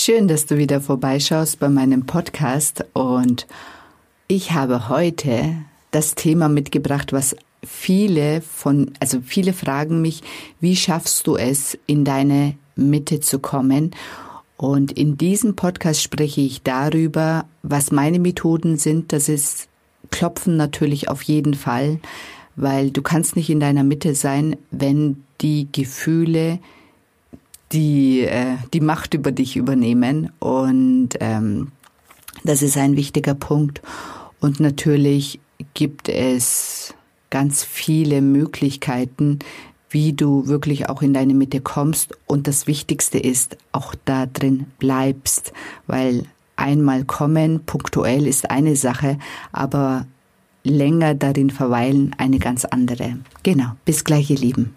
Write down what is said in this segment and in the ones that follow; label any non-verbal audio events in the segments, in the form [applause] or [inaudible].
Schön, dass du wieder vorbeischaust bei meinem Podcast und ich habe heute das Thema mitgebracht, was viele von, also viele fragen mich, wie schaffst du es, in deine Mitte zu kommen? Und in diesem Podcast spreche ich darüber, was meine Methoden sind. Das ist Klopfen natürlich auf jeden Fall, weil du kannst nicht in deiner Mitte sein, wenn die Gefühle die äh, die Macht über dich übernehmen. Und ähm, das ist ein wichtiger Punkt. Und natürlich gibt es ganz viele Möglichkeiten, wie du wirklich auch in deine Mitte kommst. Und das Wichtigste ist, auch da drin bleibst, weil einmal kommen, punktuell ist eine Sache, aber länger darin verweilen eine ganz andere. Genau, bis gleich ihr Lieben.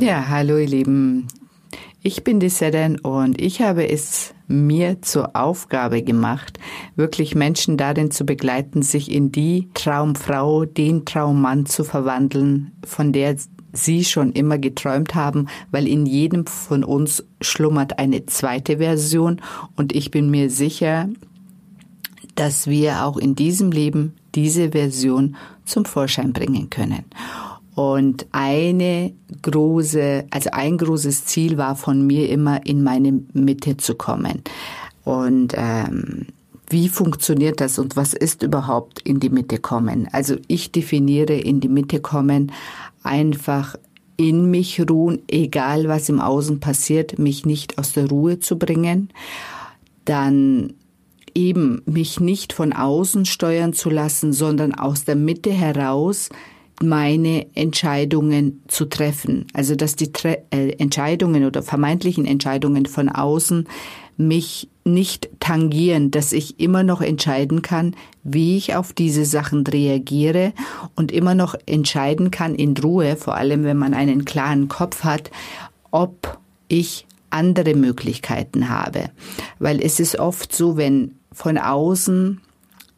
Ja, hallo ihr Lieben. Ich bin die Seren und ich habe es mir zur Aufgabe gemacht, wirklich Menschen darin zu begleiten, sich in die Traumfrau, den Traummann zu verwandeln, von der sie schon immer geträumt haben, weil in jedem von uns schlummert eine zweite Version und ich bin mir sicher, dass wir auch in diesem Leben diese Version zum Vorschein bringen können. Und eine große, also ein großes Ziel war von mir immer, in meine Mitte zu kommen. Und ähm, wie funktioniert das und was ist überhaupt in die Mitte kommen? Also ich definiere in die Mitte kommen einfach in mich ruhen, egal was im Außen passiert, mich nicht aus der Ruhe zu bringen. Dann eben mich nicht von außen steuern zu lassen, sondern aus der Mitte heraus meine Entscheidungen zu treffen. Also dass die Tre äh, Entscheidungen oder vermeintlichen Entscheidungen von außen mich nicht tangieren, dass ich immer noch entscheiden kann, wie ich auf diese Sachen reagiere und immer noch entscheiden kann in Ruhe, vor allem wenn man einen klaren Kopf hat, ob ich andere Möglichkeiten habe. Weil es ist oft so, wenn von außen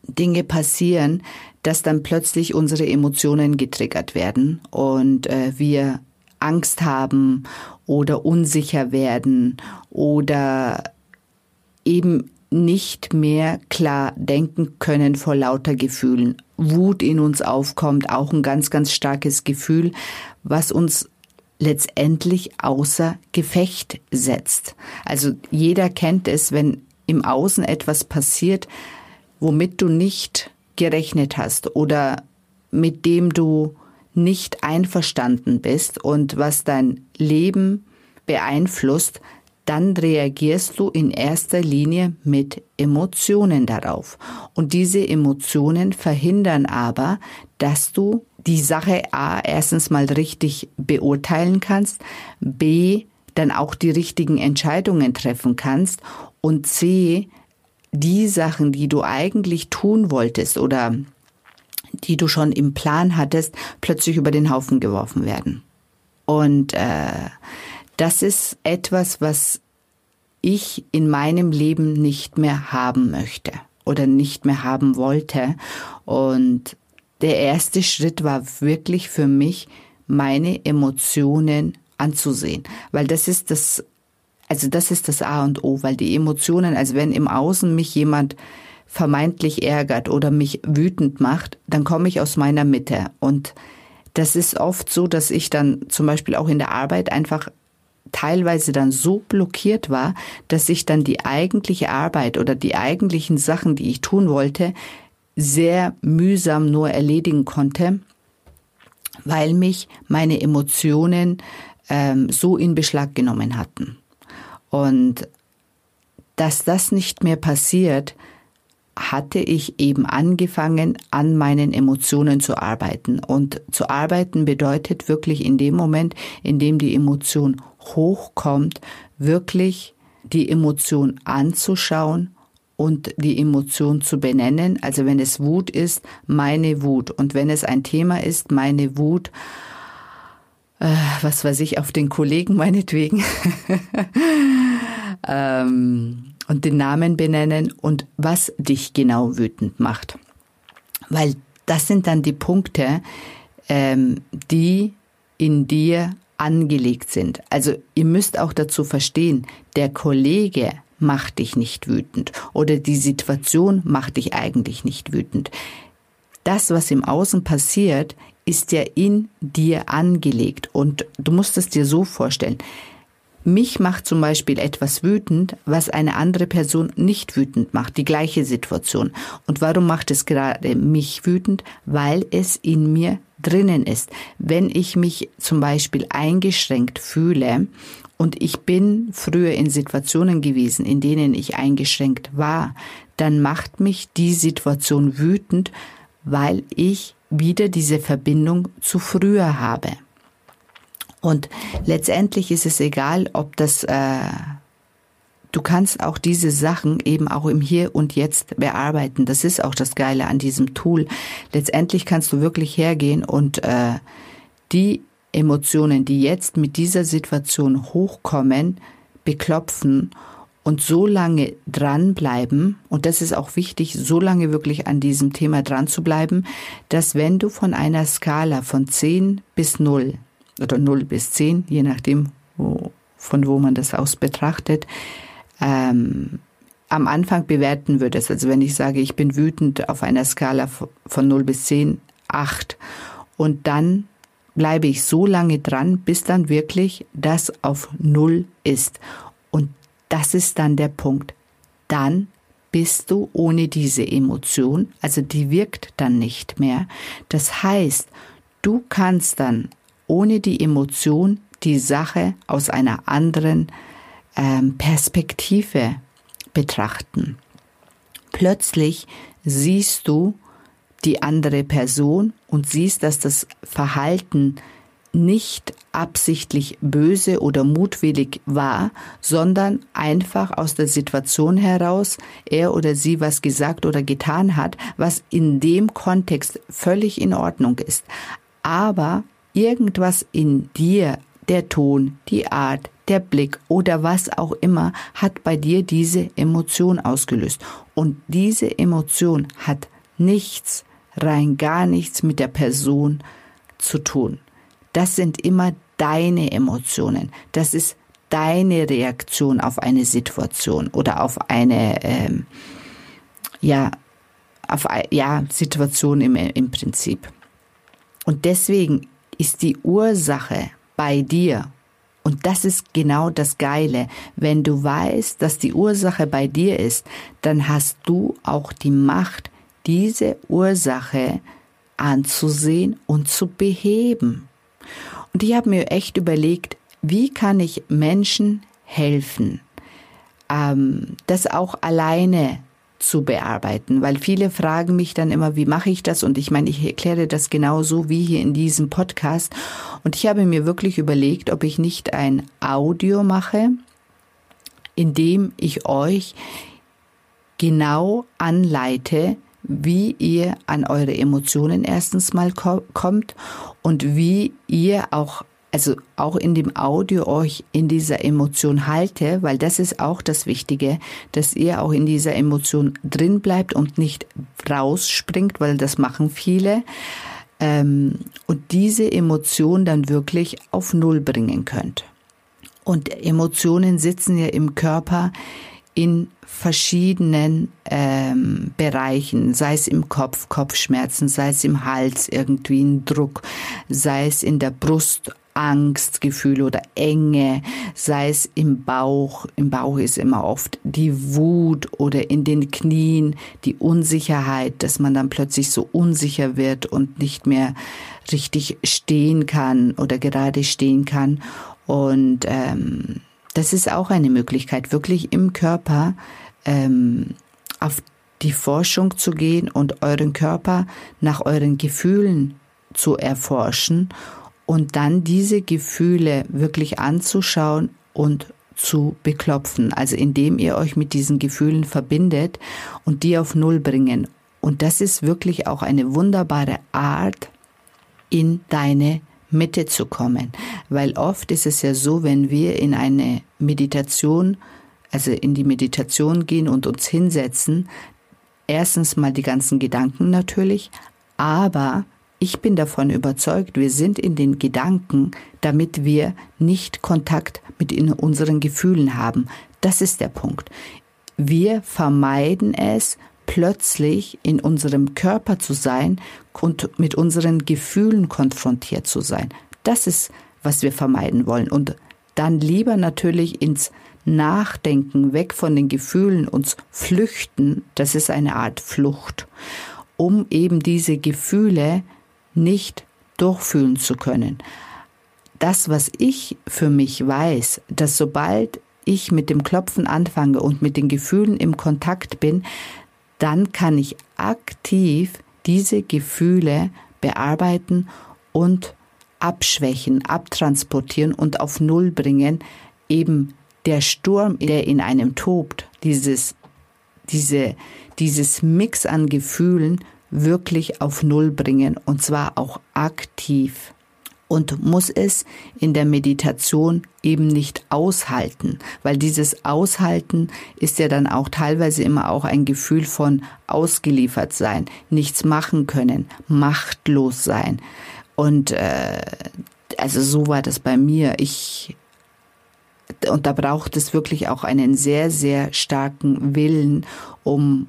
Dinge passieren, dass dann plötzlich unsere Emotionen getriggert werden und äh, wir Angst haben oder unsicher werden oder eben nicht mehr klar denken können vor lauter Gefühlen. Wut in uns aufkommt, auch ein ganz, ganz starkes Gefühl, was uns letztendlich außer Gefecht setzt. Also jeder kennt es, wenn im Außen etwas passiert, womit du nicht gerechnet hast oder mit dem du nicht einverstanden bist und was dein Leben beeinflusst, dann reagierst du in erster Linie mit Emotionen darauf. Und diese Emotionen verhindern aber, dass du die Sache A erstens mal richtig beurteilen kannst, B dann auch die richtigen Entscheidungen treffen kannst und C die Sachen, die du eigentlich tun wolltest oder die du schon im Plan hattest, plötzlich über den Haufen geworfen werden. Und äh, das ist etwas, was ich in meinem Leben nicht mehr haben möchte oder nicht mehr haben wollte. Und der erste Schritt war wirklich für mich, meine Emotionen anzusehen, weil das ist das also das ist das A und O, weil die Emotionen, also wenn im Außen mich jemand vermeintlich ärgert oder mich wütend macht, dann komme ich aus meiner Mitte. Und das ist oft so, dass ich dann zum Beispiel auch in der Arbeit einfach teilweise dann so blockiert war, dass ich dann die eigentliche Arbeit oder die eigentlichen Sachen, die ich tun wollte, sehr mühsam nur erledigen konnte, weil mich meine Emotionen ähm, so in Beschlag genommen hatten. Und dass das nicht mehr passiert, hatte ich eben angefangen, an meinen Emotionen zu arbeiten. Und zu arbeiten bedeutet wirklich in dem Moment, in dem die Emotion hochkommt, wirklich die Emotion anzuschauen und die Emotion zu benennen. Also wenn es Wut ist, meine Wut. Und wenn es ein Thema ist, meine Wut, äh, was weiß ich, auf den Kollegen meinetwegen. [laughs] ähm, und den Namen benennen und was dich genau wütend macht. Weil das sind dann die Punkte, ähm, die in dir angelegt sind. Also ihr müsst auch dazu verstehen, der Kollege macht dich nicht wütend oder die Situation macht dich eigentlich nicht wütend. Das, was im Außen passiert, ist ja in dir angelegt und du musst es dir so vorstellen. Mich macht zum Beispiel etwas wütend, was eine andere Person nicht wütend macht, die gleiche Situation. Und warum macht es gerade mich wütend? Weil es in mir drinnen ist. Wenn ich mich zum Beispiel eingeschränkt fühle und ich bin früher in Situationen gewesen, in denen ich eingeschränkt war, dann macht mich die Situation wütend, weil ich wieder diese Verbindung zu früher habe. Und letztendlich ist es egal, ob das, äh, du kannst auch diese Sachen eben auch im Hier und Jetzt bearbeiten. Das ist auch das Geile an diesem Tool. Letztendlich kannst du wirklich hergehen und äh, die Emotionen, die jetzt mit dieser Situation hochkommen, beklopfen und so lange dranbleiben, und das ist auch wichtig, so lange wirklich an diesem Thema dran zu bleiben, dass wenn du von einer Skala von 10 bis 0 oder 0 bis 10, je nachdem, wo, von wo man das aus betrachtet, ähm, am Anfang bewerten würdest. Also wenn ich sage, ich bin wütend auf einer Skala von 0 bis 10, 8. Und dann bleibe ich so lange dran, bis dann wirklich das auf 0 ist. Und das ist dann der Punkt. Dann bist du ohne diese Emotion, also die wirkt dann nicht mehr. Das heißt, du kannst dann ohne die Emotion die Sache aus einer anderen ähm, Perspektive betrachten. Plötzlich siehst du die andere Person und siehst, dass das Verhalten nicht absichtlich böse oder mutwillig war, sondern einfach aus der Situation heraus er oder sie was gesagt oder getan hat, was in dem Kontext völlig in Ordnung ist. Aber Irgendwas in dir, der Ton, die Art, der Blick oder was auch immer, hat bei dir diese Emotion ausgelöst. Und diese Emotion hat nichts, rein gar nichts mit der Person zu tun. Das sind immer deine Emotionen. Das ist deine Reaktion auf eine Situation oder auf eine, ähm, ja, auf ja, Situation im, im Prinzip. Und deswegen ist die Ursache bei dir. Und das ist genau das Geile. Wenn du weißt, dass die Ursache bei dir ist, dann hast du auch die Macht, diese Ursache anzusehen und zu beheben. Und ich habe mir echt überlegt, wie kann ich Menschen helfen, ähm, das auch alleine zu bearbeiten, weil viele fragen mich dann immer, wie mache ich das? Und ich meine, ich erkläre das genauso wie hier in diesem Podcast. Und ich habe mir wirklich überlegt, ob ich nicht ein Audio mache, in dem ich euch genau anleite, wie ihr an eure Emotionen erstens mal kommt und wie ihr auch also auch in dem Audio euch in dieser Emotion halte, weil das ist auch das Wichtige, dass ihr auch in dieser Emotion drin bleibt und nicht rausspringt, weil das machen viele. Ähm, und diese Emotion dann wirklich auf Null bringen könnt. Und Emotionen sitzen ja im Körper in verschiedenen ähm, Bereichen, sei es im Kopf, Kopfschmerzen, sei es im Hals irgendwie ein Druck, sei es in der Brust Angstgefühl oder Enge, sei es im Bauch, im Bauch ist immer oft die Wut oder in den Knien die Unsicherheit, dass man dann plötzlich so unsicher wird und nicht mehr richtig stehen kann oder gerade stehen kann. Und ähm, das ist auch eine Möglichkeit, wirklich im Körper ähm, auf die Forschung zu gehen und euren Körper nach euren Gefühlen zu erforschen und dann diese Gefühle wirklich anzuschauen und zu beklopfen, also indem ihr euch mit diesen Gefühlen verbindet und die auf Null bringen. Und das ist wirklich auch eine wunderbare Art, in deine Mitte zu kommen. Weil oft ist es ja so, wenn wir in eine Meditation, also in die Meditation gehen und uns hinsetzen, erstens mal die ganzen Gedanken natürlich, aber ich bin davon überzeugt, wir sind in den Gedanken, damit wir nicht Kontakt mit unseren Gefühlen haben. Das ist der Punkt. Wir vermeiden es, plötzlich in unserem Körper zu sein und mit unseren Gefühlen konfrontiert zu sein. Das ist, was wir vermeiden wollen. Und dann lieber natürlich ins Nachdenken, weg von den Gefühlen, uns flüchten, das ist eine Art Flucht, um eben diese Gefühle nicht durchfühlen zu können. Das, was ich für mich weiß, dass sobald ich mit dem Klopfen anfange und mit den Gefühlen im Kontakt bin, dann kann ich aktiv diese Gefühle bearbeiten und abschwächen, abtransportieren und auf Null bringen. Eben der Sturm, der in einem tobt, dieses, diese, dieses Mix an Gefühlen wirklich auf Null bringen und zwar auch aktiv und muss es in der Meditation eben nicht aushalten, weil dieses Aushalten ist ja dann auch teilweise immer auch ein Gefühl von ausgeliefert sein, nichts machen können, machtlos sein. Und äh, also so war das bei mir. Ich und da braucht es wirklich auch einen sehr, sehr starken Willen, um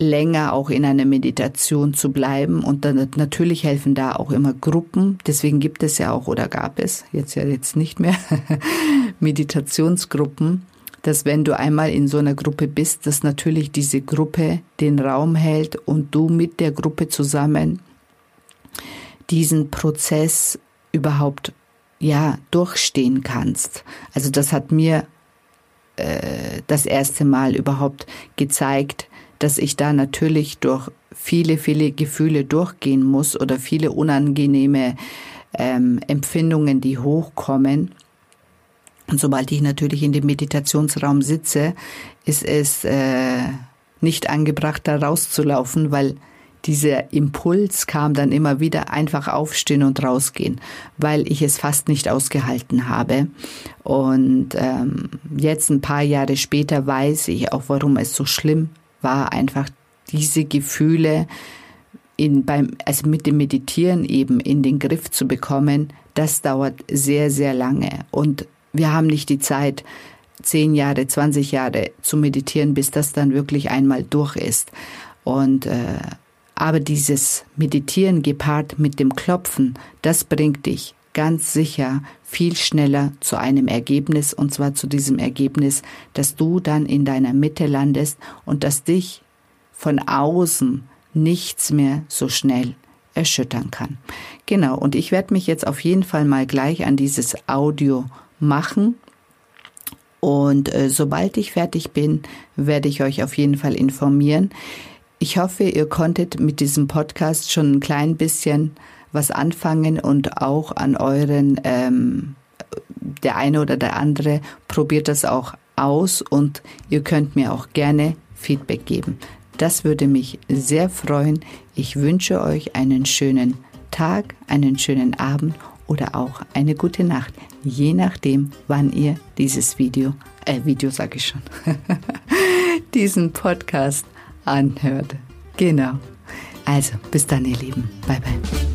länger auch in einer Meditation zu bleiben. Und dann natürlich helfen da auch immer Gruppen. Deswegen gibt es ja auch oder gab es jetzt ja jetzt nicht mehr [laughs] Meditationsgruppen, dass wenn du einmal in so einer Gruppe bist, dass natürlich diese Gruppe den Raum hält und du mit der Gruppe zusammen diesen Prozess überhaupt ja durchstehen kannst. Also das hat mir äh, das erste Mal überhaupt gezeigt, dass ich da natürlich durch viele, viele Gefühle durchgehen muss oder viele unangenehme ähm, Empfindungen, die hochkommen. Und sobald ich natürlich in dem Meditationsraum sitze, ist es äh, nicht angebracht, da rauszulaufen, weil dieser Impuls kam dann immer wieder einfach aufstehen und rausgehen, weil ich es fast nicht ausgehalten habe. Und ähm, jetzt ein paar Jahre später weiß ich auch, warum es so schlimm war einfach diese Gefühle in, beim, also mit dem Meditieren eben in den Griff zu bekommen, das dauert sehr, sehr lange. Und wir haben nicht die Zeit, zehn Jahre, 20 Jahre zu meditieren, bis das dann wirklich einmal durch ist. Und äh, aber dieses Meditieren gepaart mit dem Klopfen, das bringt dich ganz sicher viel schneller zu einem Ergebnis und zwar zu diesem Ergebnis, dass du dann in deiner Mitte landest und dass dich von außen nichts mehr so schnell erschüttern kann. Genau, und ich werde mich jetzt auf jeden Fall mal gleich an dieses Audio machen. Und äh, sobald ich fertig bin, werde ich euch auf jeden Fall informieren. Ich hoffe, ihr konntet mit diesem Podcast schon ein klein bisschen was anfangen und auch an euren, ähm, der eine oder der andere probiert das auch aus und ihr könnt mir auch gerne Feedback geben. Das würde mich sehr freuen. Ich wünsche euch einen schönen Tag, einen schönen Abend oder auch eine gute Nacht, je nachdem, wann ihr dieses Video, äh, Video sage ich schon, [laughs] diesen Podcast anhört. Genau. Also, bis dann, ihr Lieben. Bye, bye.